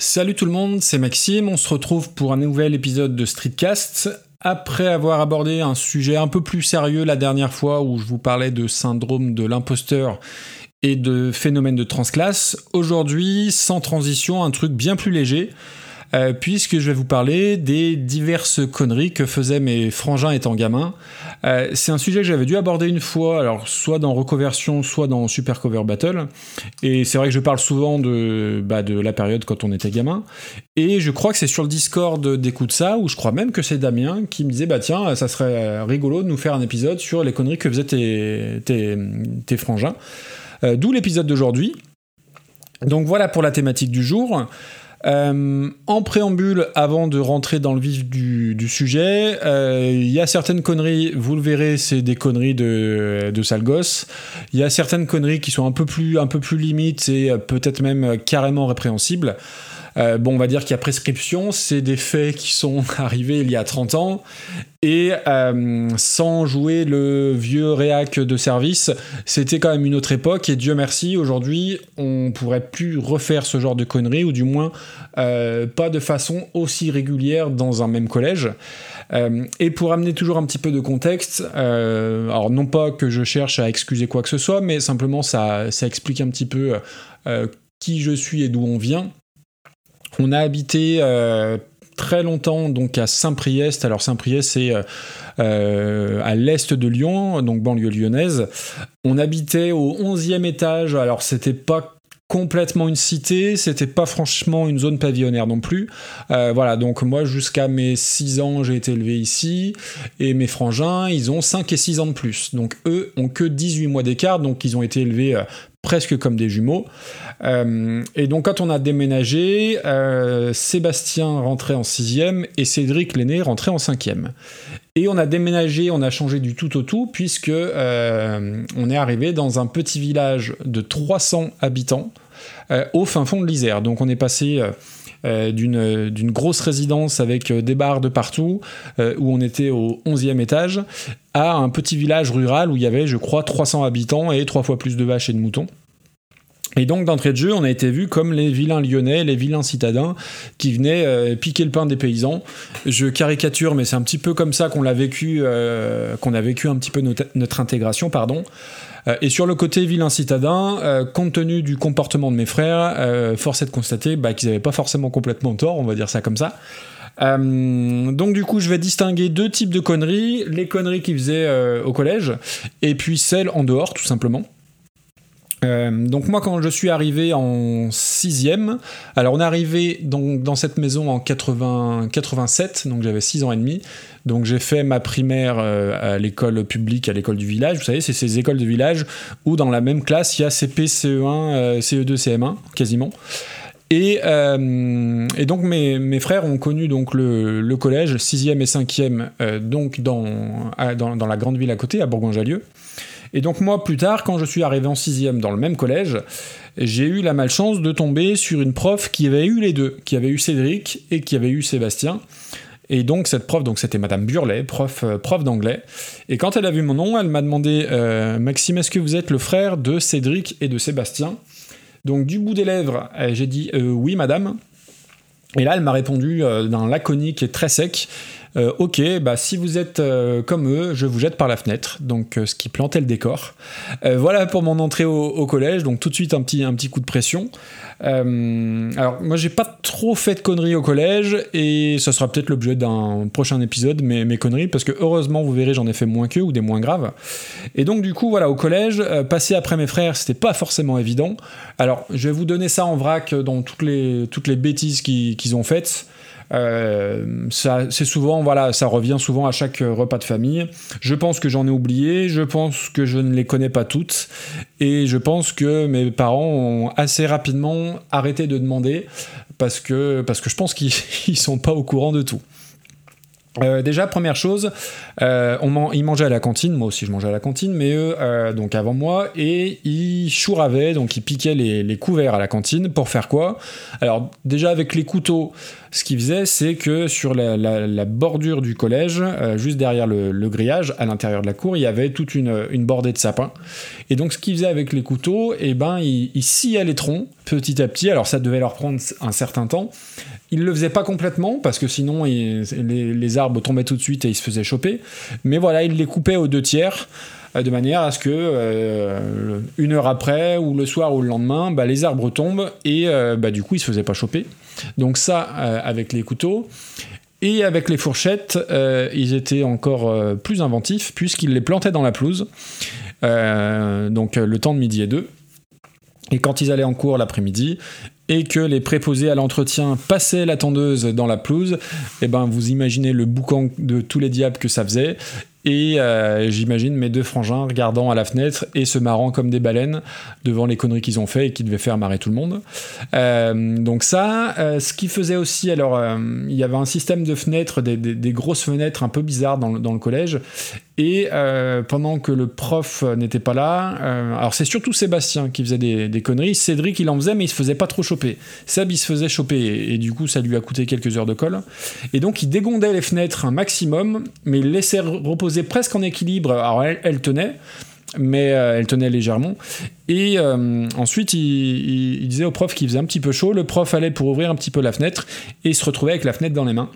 Salut tout le monde, c'est Maxime, on se retrouve pour un nouvel épisode de Streetcast. Après avoir abordé un sujet un peu plus sérieux la dernière fois où je vous parlais de syndrome de l'imposteur et de phénomène de transclasse, aujourd'hui, sans transition, un truc bien plus léger, euh, puisque je vais vous parler des diverses conneries que faisaient mes frangins étant gamins. Euh, c'est un sujet que j'avais dû aborder une fois, alors soit dans Reconversion, soit dans Super Cover Battle. Et c'est vrai que je parle souvent de, bah, la période quand on était gamin. Et je crois que c'est sur le Discord d'écoute ça, où je crois même que c'est Damien qui me disait bah tiens, ça serait rigolo de nous faire un épisode sur les conneries que faisaient tes frangins. Euh, D'où l'épisode d'aujourd'hui. Donc voilà pour la thématique du jour. Euh, en préambule, avant de rentrer dans le vif du, sujet, euh, il y a certaines conneries, vous le verrez, c'est des conneries de, de sale. Il y a certaines conneries qui sont un peu plus, un peu plus limites et peut-être même carrément répréhensibles. Euh, bon, on va dire qu'il y a prescription, c'est des faits qui sont arrivés il y a 30 ans, et euh, sans jouer le vieux réac de service, c'était quand même une autre époque, et Dieu merci, aujourd'hui, on pourrait plus refaire ce genre de conneries, ou du moins euh, pas de façon aussi régulière dans un même collège. et pour amener toujours un petit peu de contexte, alors non pas que je cherche à excuser quoi que ce soit, mais simplement ça, ça explique un petit peu qui je suis et d'où on vient. On a habité euh, très longtemps donc à Saint-Priest. Alors Saint-Priest c'est euh, euh, à l'est de Lyon, donc banlieue lyonnaise. On habitait au 11e étage. Alors c'était pas complètement une cité, c'était pas franchement une zone pavillonnaire non plus. voilà, donc moi jusqu'à mes 6 ans, j'ai été élevé ici, et mes frangins, ils ont 5 et 6 ans de plus. Donc eux ont que 18 mois d'écart, donc ils ont été élevés presque comme des jumeaux. Euh, et donc quand on a déménagé, euh, Sébastien rentrait en sixième et Cédric l'aîné rentrait en cinquième. Et on a déménagé, on a changé du tout au tout puisque euh, on est arrivé dans un petit village de 300 habitants au fin fond de l'Isère. Donc on est passé d'une grosse résidence avec des bars de partout, où on était au 11e étage, à un petit village rural où il y avait, je crois, 300 habitants et trois fois plus de vaches et de moutons. Et donc d'entrée de jeu, on a été vu comme les vilains lyonnais, les vilains citadins qui venaient euh, piquer le pain des paysans. Je caricature, mais c'est un petit peu comme ça qu'on vécu, euh, qu'on a vécu un petit peu notre, intégration, pardon. Euh, et sur le côté vilain citadin, compte tenu du comportement de mes frères, force est de constater bah, qu'ils n'avaient pas forcément complètement tort, on va dire ça comme ça. donc du coup, je vais distinguer deux types de conneries les conneries qu'ils faisaient au collège, et puis celles en dehors, tout simplement. Euh, donc moi quand je suis arrivé en sixième, alors on est arrivé donc dans cette maison en 80, 87, donc j'avais 6 ans et demi, donc j'ai fait ma primaire euh, à l'école publique, à l'école du village, vous savez c'est ces écoles de village où dans la même classe il y a CP, CE1, CE2, CM1 quasiment. Et, euh, donc mes, frères ont connu donc le, le collège 6e et 5e donc dans, dans, dans, la grande ville à côté, à Bourgoin-Jallieu. Et donc moi, plus tard, quand je suis arrivé en sixième dans le même collège, j'ai eu la malchance de tomber sur une prof qui avait eu les deux, qui avait eu Cédric et qui avait eu Sébastien. Et donc cette prof, donc c'était Madame Burlet, prof, euh, prof d'anglais. Et quand elle a vu mon nom, elle m'a demandé euh, Maxime, est-ce que vous êtes le frère de Cédric et de Sébastien? Donc du bout des lèvres, euh, j'ai dit oui, Madame. Et là, elle m'a répondu d'un laconique et très sec. Euh, ok, bah si vous êtes euh, comme eux, je vous jette par la fenêtre. Donc euh, ce qui plantait le décor. voilà pour mon entrée au, collège. Donc tout de suite un petit, un petit coup de pression. alors moi j'ai pas trop fait de conneries au collège et ça sera peut-être l'objet d'un prochain épisode, mes, mes conneries, parce que heureusement vous verrez j'en ai fait moins qu'eux ou des moins graves. Et donc du coup voilà au collège, passer après mes frères c'était pas forcément évident. Alors je vais vous donner ça en vrac dans toutes les, toutes les bêtises qu'ils ont faites. Euh, ça, c'est souvent, voilà, ça revient souvent à chaque repas de famille. Je pense que j'en ai oublié, je pense que je ne les connais pas toutes, et je pense que mes parents ont assez rapidement arrêté de demander parce que, parce que je pense qu'ils sont pas au courant de tout. Euh, déjà, première chose, euh, on ils mangeaient à la cantine, moi aussi je mangeais à la cantine, mais eux, euh, donc avant moi, et ils chouravaient, donc ils piquaient les, couverts à la cantine pour faire quoi? Alors, déjà avec les couteaux, ce qu'il faisait, c'est que sur la, bordure du collège, euh, juste derrière le, grillage, à l'intérieur de la cour, il y avait toute une, bordée de sapins. Et donc, ce qu'il faisait avec les couteaux, eh ben, il, il sciait les troncs petit à petit. Alors, ça devait leur prendre un certain temps. Il le faisait pas complètement parce que sinon les, arbres tombaient tout de suite et ils se faisaient choper. Mais voilà, il les coupait aux deux tiers de manière à ce que euh, une heure après ou le soir ou le lendemain, bah, les arbres tombent et euh, bah, du coup ils se faisaient pas choper. Donc ça avec les couteaux. Et avec les fourchettes, ils étaient encore plus inventifs puisqu'ils les plantaient dans la pelouse. donc le temps de midi et deux. Et quand ils allaient en cours l'après-midi, et que les préposés à l'entretien passaient la tondeuse dans la pelouse, et eh ben vous imaginez le boucan de tous les diables que ça faisait. Et euh, j'imagine mes deux frangins regardant à la fenêtre et se marrant comme des baleines devant les conneries qu'ils ont fait et qui devaient faire marrer tout le monde. Euh, donc ça, euh, ce qui faisait aussi, alors il y avait un système de fenêtres, des, grosses fenêtres un peu bizarres dans, dans le collège, et pendant que le prof n'était pas là, alors c'est surtout Sébastien qui faisait des, conneries. Cédric, il en faisait, mais il se faisait pas trop choper. Seb, il se faisait choper, et, du coup, ça lui a coûté quelques heures de colle. Et donc, il dégondait les fenêtres un maximum, mais il laissait reposer presque en équilibre. Alors, elle, tenait, mais euh, elle tenait légèrement. Et ensuite, il, disait au prof qu'il faisait un petit peu chaud. Le prof allait pour ouvrir un petit peu la fenêtre, et se retrouvait avec la fenêtre dans les mains.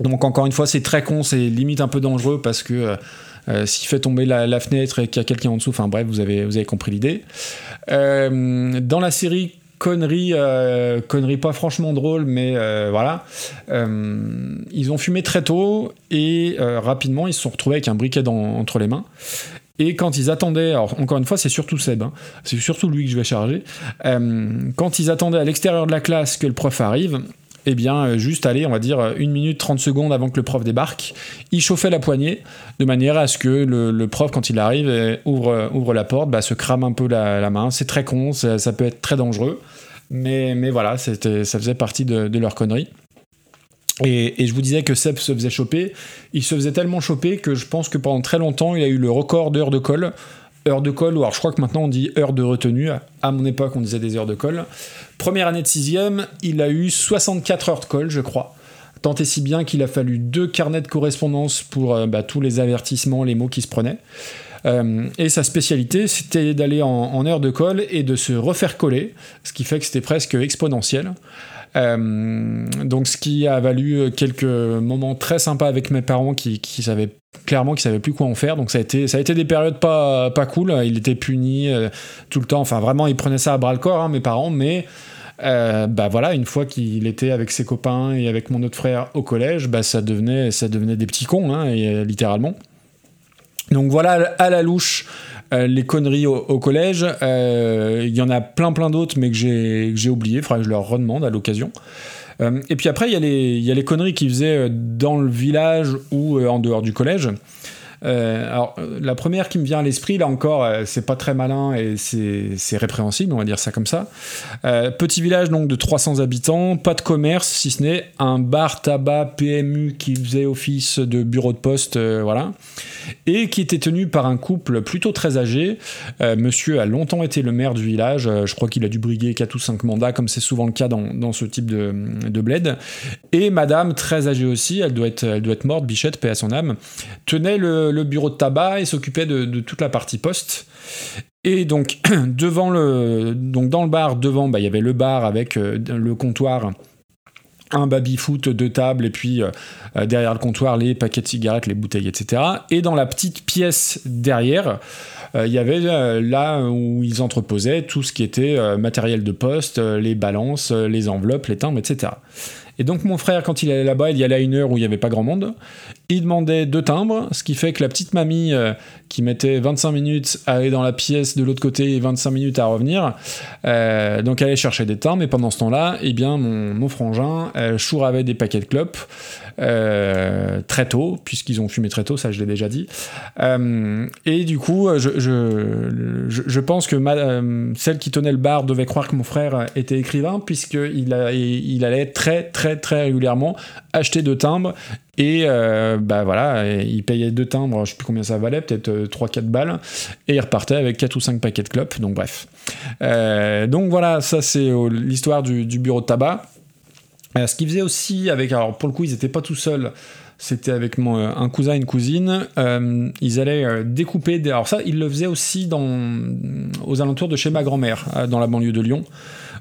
Donc encore une fois, c'est très con, c'est limite un peu dangereux parce que euh, euh, s'il fait tomber la, fenêtre et qu'il y a quelqu'un en dessous, enfin bref, vous avez, vous avez compris l'idée. Euh, dans la série connerie, connerie pas franchement drôle, mais voilà. ils ont fumé très tôt et rapidement ils se sont retrouvés avec un briquet entre les mains. Et quand ils attendaient, alors encore une fois, c'est surtout Seb, hein, c'est surtout lui que je vais charger. quand ils attendaient à l'extérieur de la classe que le prof arrive, eh bien, euh, juste aller, on va dire, une minute 30 secondes avant que le prof débarque, il chauffait la poignée de manière à ce que le, prof, quand il arrive, ouvre, ouvre la porte, bah, se crame un peu la, main. C'est très con, ça, peut être très dangereux, mais, mais voilà, ça faisait partie de, leur connerie. Et, et, je vous disais que Seb se faisait choper. Il se faisait tellement choper que je pense que pendant très longtemps, il a eu le record d'heures de colle heures de colle, ou alors je crois que maintenant on dit heures de retenue, à mon époque on disait des heures de colle. Première année de sixième, il a eu 64 heures de colle, je crois. Tant et si bien qu'il a fallu deux carnets de correspondance pour euh, bah, tous les avertissements, les mots qui se prenaient. Euh, et sa spécialité, c'était d'aller en, heure de colle et de se refaire coller, ce qui fait que c'était presque exponentiel. Euh, donc ce qui a valu quelques moments très sympas avec mes parents qui, qui savaient clairement qui savaient plus quoi en faire. Donc ça a été ça a été des périodes pas pas cool. Il était puni euh, tout le temps. Enfin vraiment il prenait ça à bras le corps hein, mes parents. Mais euh, bah voilà, une fois qu'il était avec ses copains et avec mon autre frère au collège, bah ça devenait, ça devenait des petits cons, hein, et, littéralement. Donc voilà, à la louche, euh, les conneries au, collège. Euh, il y en a plein plein d'autres, mais que j'ai oublié. Faudra que je leur redemande à l'occasion. Euh, et puis après, il y, y, a les conneries qu'ils faisaient dans le village ou en dehors du collège. Euh, alors, la première qui me vient à l'esprit, là encore, euh, c'est pas très malin et c'est répréhensible, on va dire ça comme ça. Euh, petit village donc de 300 habitants, pas de commerce, si ce n'est un bar tabac PMU qui faisait office de bureau de poste, voilà, et qui était tenu par un couple plutôt très âgé. monsieur a longtemps été le maire du village, je crois qu'il a dû briguer 4 ou 5 mandats, comme c'est souvent le cas dans, dans ce type de, de, bled. Et madame, très âgée aussi, elle doit être, elle doit être morte, bichette, paix à son âme, tenait le le, bureau de tabac et s'occupait de, toute la partie poste. Et donc, devant le, donc dans le bar, devant, bah, il y avait le bar avec euh, le comptoir un baby-foot, deux tables, et puis euh, euh, derrière le comptoir, les paquets de cigarettes, les bouteilles, etc. Et dans la petite pièce derrière, il y avait là où ils entreposaient tout ce qui était matériel de poste, les balances, les enveloppes, les timbres, etc. Et donc mon frère, quand il allait là-bas, il y allait à une heure où il n'y avait pas grand monde. Il demandait deux timbres, ce qui fait que la petite mamie euh, qui mettait 25 minutes à aller dans la pièce de l'autre côté et 25 minutes à revenir, euh, donc allait chercher des timbres. Et pendant ce temps-là, eh bien mon, frangin euh, avait des paquets de clopes euh, très tôt, puisqu'ils ont fumé très tôt, ça je l'ai déjà dit. et du coup, je, je, pense que celle qui tenait le bar devait croire que mon frère était écrivain, puisqu'il il allait très très très régulièrement acheter deux timbres et euh, bah voilà, il payait deux timbres, je sais plus combien ça valait, peut-être 3-4 euh, balles, et il repartait avec 4 ou 5 paquets de clopes, donc bref. Euh, donc voilà, ça c'est l'histoire du, bureau de tabac. Ce qu'ils faisaient aussi avec, alors pour le coup ils n'étaient pas tout seuls, c'était avec mon, un cousin et une cousine, ils allaient découper, alors ça ils le faisaient aussi aux alentours de chez ma grand-mère, dans la banlieue de Lyon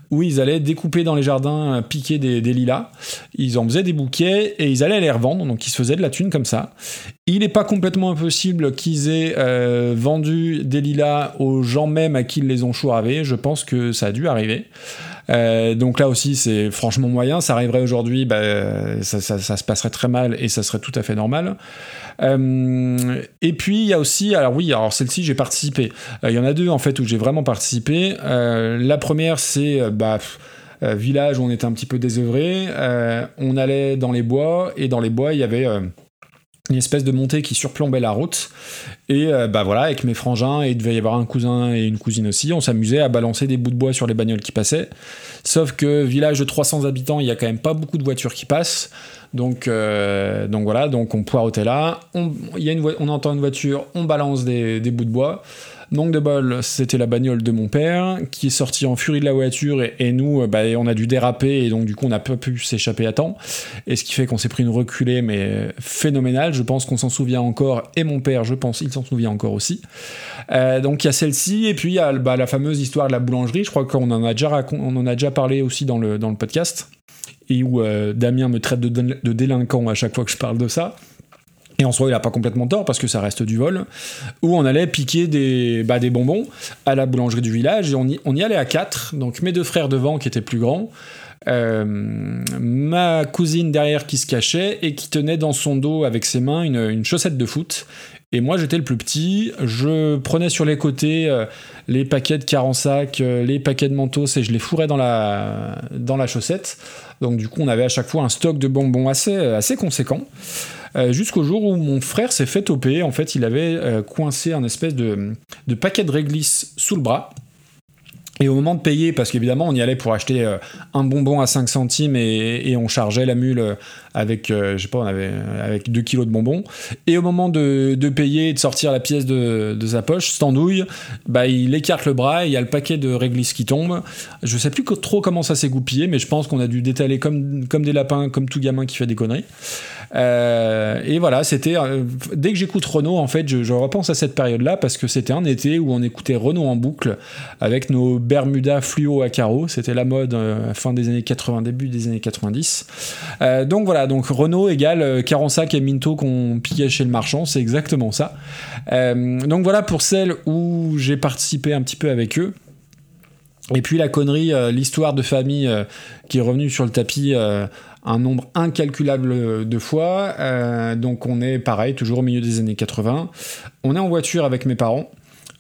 où ils allaient découper dans les jardins, euh, piquer des, lilas. Ils en faisaient des bouquets et ils allaient les revendre, donc ils se faisaient de la thune comme ça. Il n'est pas complètement impossible qu'ils aient euh, vendu des lilas aux gens même à qui ils les ont choiravés. Je pense que ça a dû arriver. Euh, donc là aussi, c'est franchement moyen. Ça arriverait aujourd'hui, bah, ça, se passerait très mal et ça serait tout à fait normal. Euh, et puis il y a aussi, alors oui, alors celle-ci j'ai participé. Euh, il y en a deux en fait où j'ai vraiment participé. Euh, la première c'est bah, village où on était un petit peu désœuvré. on allait dans les bois et dans les bois il y avait une espèce de montée qui surplombait la route. Et bah voilà, avec mes frangins, et il devait y avoir un cousin et une cousine aussi, on s'amusait à balancer des bouts de bois sur les bagnoles qui passaient. Sauf que village de 300 habitants, il y a quand même pas beaucoup de voitures qui passent. Donc, euh, donc voilà, donc on poireautait là, on, y on entend une voiture, on balance des, bouts de bois. Donc de bol, c'était la bagnole de mon père qui est sorti en furie de la voiture et, nous, euh, bah, on a dû déraper et donc du coup on n'a pas pu s'échapper à temps. Et ce qui fait qu'on s'est pris une reculée mais phénoménale. Je pense qu'on s'en souvient encore et mon père, je pense, il s'en souvient encore aussi. Euh, donc il y a celle-ci et puis il y a bah, la fameuse histoire de la boulangerie. Je crois qu'on en a déjà parlé aussi dans le dans le podcast et où euh, Damien me traite de, délinquant à chaque fois que je parle de ça. Et en soi, il n'a pas complètement tort parce que ça reste du vol. Où on allait piquer des, bah, des bonbons à la boulangerie du village et on y, allait à quatre. Donc mes deux frères devant qui étaient plus grands, euh, ma cousine derrière qui se cachait et qui tenait dans son dos avec ses mains une chaussette de foot. Et moi, j'étais le plus petit. Je prenais sur les côtés euh, les paquets de carensac, les paquets de mentos et je les fourrais dans la, chaussette. Donc du coup, on avait à chaque fois un stock de bonbons assez, assez conséquent. Euh, jusqu'au jour où mon frère s'est fait toper. En fait, il avait euh, coincé un espèce de paquet de réglisse sous le bras. Et au moment de payer, parce qu'évidemment on y allait pour acheter euh, un bonbon à 5 centimes et, on chargeait la mule euh, avec, euh, je sais pas, on avait avec 2 kilos de bonbons. Et au moment de, payer et de sortir la pièce de, sa poche, standouille, bah, il écarte le bras et il y a le paquet de réglisse qui tombe. Je sais plus trop comment ça s'est goupillé, mais je pense qu'on a dû détaler comme, comme des lapins, comme tout gamin qui fait des conneries. Et voilà, c'était dès que j'écoute Renault, en fait, je, repense à cette période-là parce que c'était un été où on écoutait Renault en boucle avec nos Bermuda fluo à carreaux. C'était la mode euh, fin des années 80, début des années 90. donc voilà, donc Renault égale Carensac et Minto qu'on piquait chez le marchand, c'est exactement ça. donc voilà pour celles où j'ai participé un petit peu avec eux. Et puis la connerie, l'histoire de famille qui est revenue sur le tapis un nombre incalculable de fois. Euh, donc on est pareil, toujours au milieu des années 80. On est en voiture avec mes parents.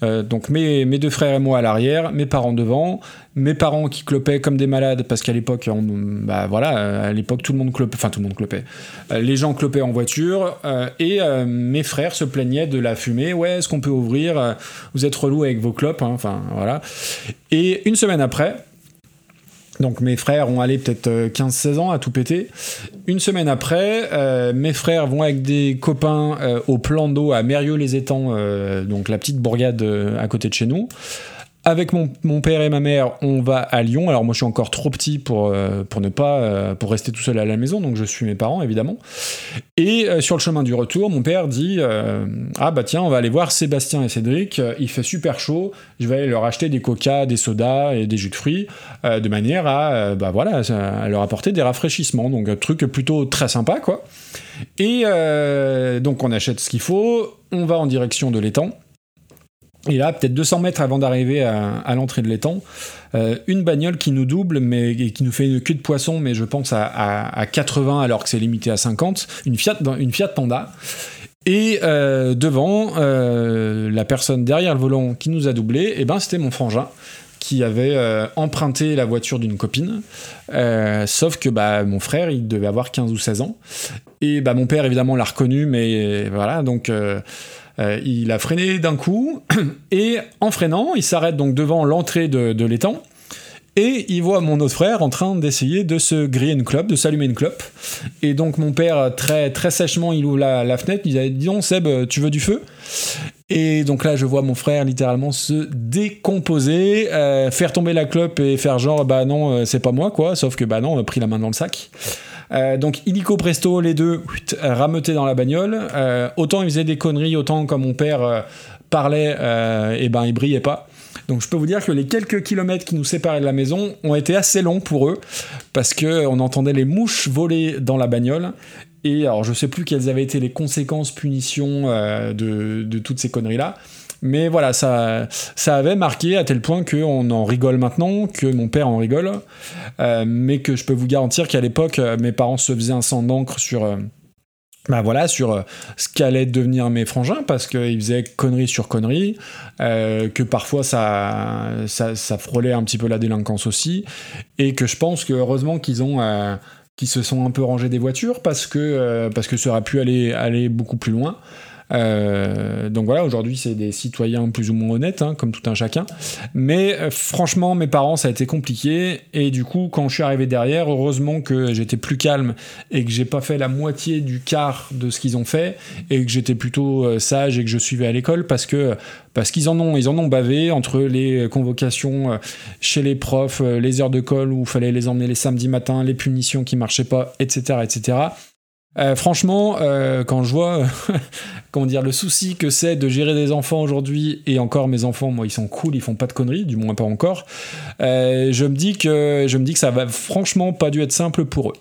Euh, donc mes, deux frères et moi à l'arrière, mes parents devant, mes parents qui clopaient comme des malades parce qu'à l'époque, bah voilà, à l'époque tout le monde clopait, enfin tout le monde clopait, euh, les gens clopaient en voiture et mes frères se plaignaient de la fumée. Ouais, est-ce qu'on peut ouvrir? Vous êtes relou avec vos clopes, hein, enfin voilà. Et une semaine après, donc mes frères ont allé peut-être 15-16 euh, ans à tout péter. Une semaine après, euh, mes frères vont avec des copains euh, au plan d'eau à Mérieux-les-Étangs, donc la petite bourgade à côté de chez nous. Avec mon, père et ma mère, on va à Lyon. Alors moi, je suis encore trop petit pour, euh, ne pas euh, pour rester tout seul à la maison, donc je suis mes parents évidemment. Et euh, sur le chemin du retour, mon père dit ah bah tiens, on va aller voir Sébastien et Cédric. Il fait super chaud. Je vais aller leur acheter des coca, des sodas et des jus de fruits, de manière à bah voilà, à leur apporter des rafraîchissements. Donc un truc plutôt très sympa quoi. Et donc on achète ce qu'il faut. On va en direction de l'étang. Et là, peut-être 200 mètres avant d'arriver à, l'entrée de l'étang, euh, une bagnole qui nous double, mais qui nous fait une queue de poisson, mais je pense à, 80 alors que c'est limité à 50, une Fiat, Panda. Et euh, devant, euh, la personne derrière le volant qui nous a doublé, et eh ben, c'était mon frangin qui avait emprunté la voiture d'une copine. sauf que bah, mon frère, il devait avoir 15 ou 16 ans. Et bah, mon père, évidemment, l'a reconnu, mais voilà, donc euh, il a freiné d'un coup, et en freinant, il s'arrête donc devant l'entrée de, l'étang, et il voit mon autre frère en train d'essayer de se griller une clope, de s'allumer une clope. Et donc mon père, très, très sèchement, il ouvre la, fenêtre, il dit Dis donc, Seb, tu veux du feu? Et donc là, je vois mon frère littéralement se décomposer, euh, faire tomber la clope et faire genre, bah non, euh, c'est pas moi, quoi. Sauf que, bah non, on a pris la main dans le sac. Euh, donc illico presto, les deux rameutés dans la bagnole. autant ils faisaient des conneries, autant quand mon père parlait, et ben il brillait pas. Donc je peux vous dire que les quelques kilomètres qui nous séparaient de la maison ont été assez longs pour eux, parce qu'on entendait les mouches voler dans la bagnole, et alors, je sais plus quelles avaient été les conséquences, punitions euh, de, toutes ces conneries-là. Mais voilà, ça, ça avait marqué à tel point qu'on en rigole maintenant, que mon père en rigole, euh, mais que je peux vous garantir qu'à l'époque, euh, mes parents se faisaient un sang d'encre sur, bah voilà, sur ce qu'allait devenir mes frangins, parce qu'ils faisaient conneries sur conneries, que parfois ça, ça, ça, frôlait un petit peu la délinquance aussi, et que je pense que heureusement qu'ils ont se sont un peu rangés des voitures parce que, euh, parce que ça aurait pu aller, aller beaucoup plus loin. Euh, donc voilà, aujourd'hui c'est des citoyens plus ou moins honnêtes, hein, comme tout un chacun. Mais euh, franchement, mes parents, ça a été compliqué. Et du coup, quand je suis arrivé derrière, heureusement que j'étais plus calme et que j'ai pas fait la moitié du quart de ce qu'ils ont fait et que j'étais plutôt euh, sage et que je suivais à l'école parce que parce qu'ils en ont ils en ont bavé entre les convocations chez les profs, les heures de colle où fallait les emmener les samedis matins, les punitions qui marchaient pas, etc., etc. Euh, franchement, euh, quand je vois comment dire le souci que c'est de gérer des enfants aujourd'hui et encore mes enfants, moi ils sont cool, ils font pas de conneries, du moins pas encore. Euh, je me dis que je me dis que ça va franchement pas dû être simple pour eux.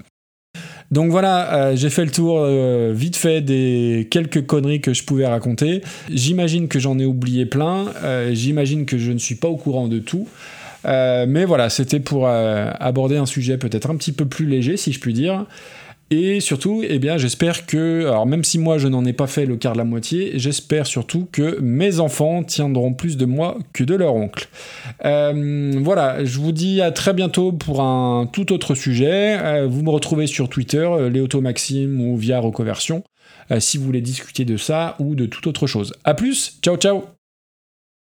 Donc voilà, j'ai fait le tour vite fait des quelques conneries que je pouvais raconter. J'imagine que j'en ai oublié plein. J'imagine que je ne suis pas au courant de tout. mais voilà, c'était pour aborder un sujet peut-être un petit peu plus léger, si je puis dire. Et surtout, eh bien, j'espère que, alors même si moi je n'en ai pas fait le quart de la moitié, j'espère surtout que mes enfants tiendront plus de moi que de leur oncle. Euh, voilà, je vous dis à très bientôt pour un tout autre sujet. Euh, vous me retrouvez sur Twitter, euh, Léoto Maxime ou via Recoversion, si vous voulez discuter de ça ou de toute autre chose. A plus, ciao ciao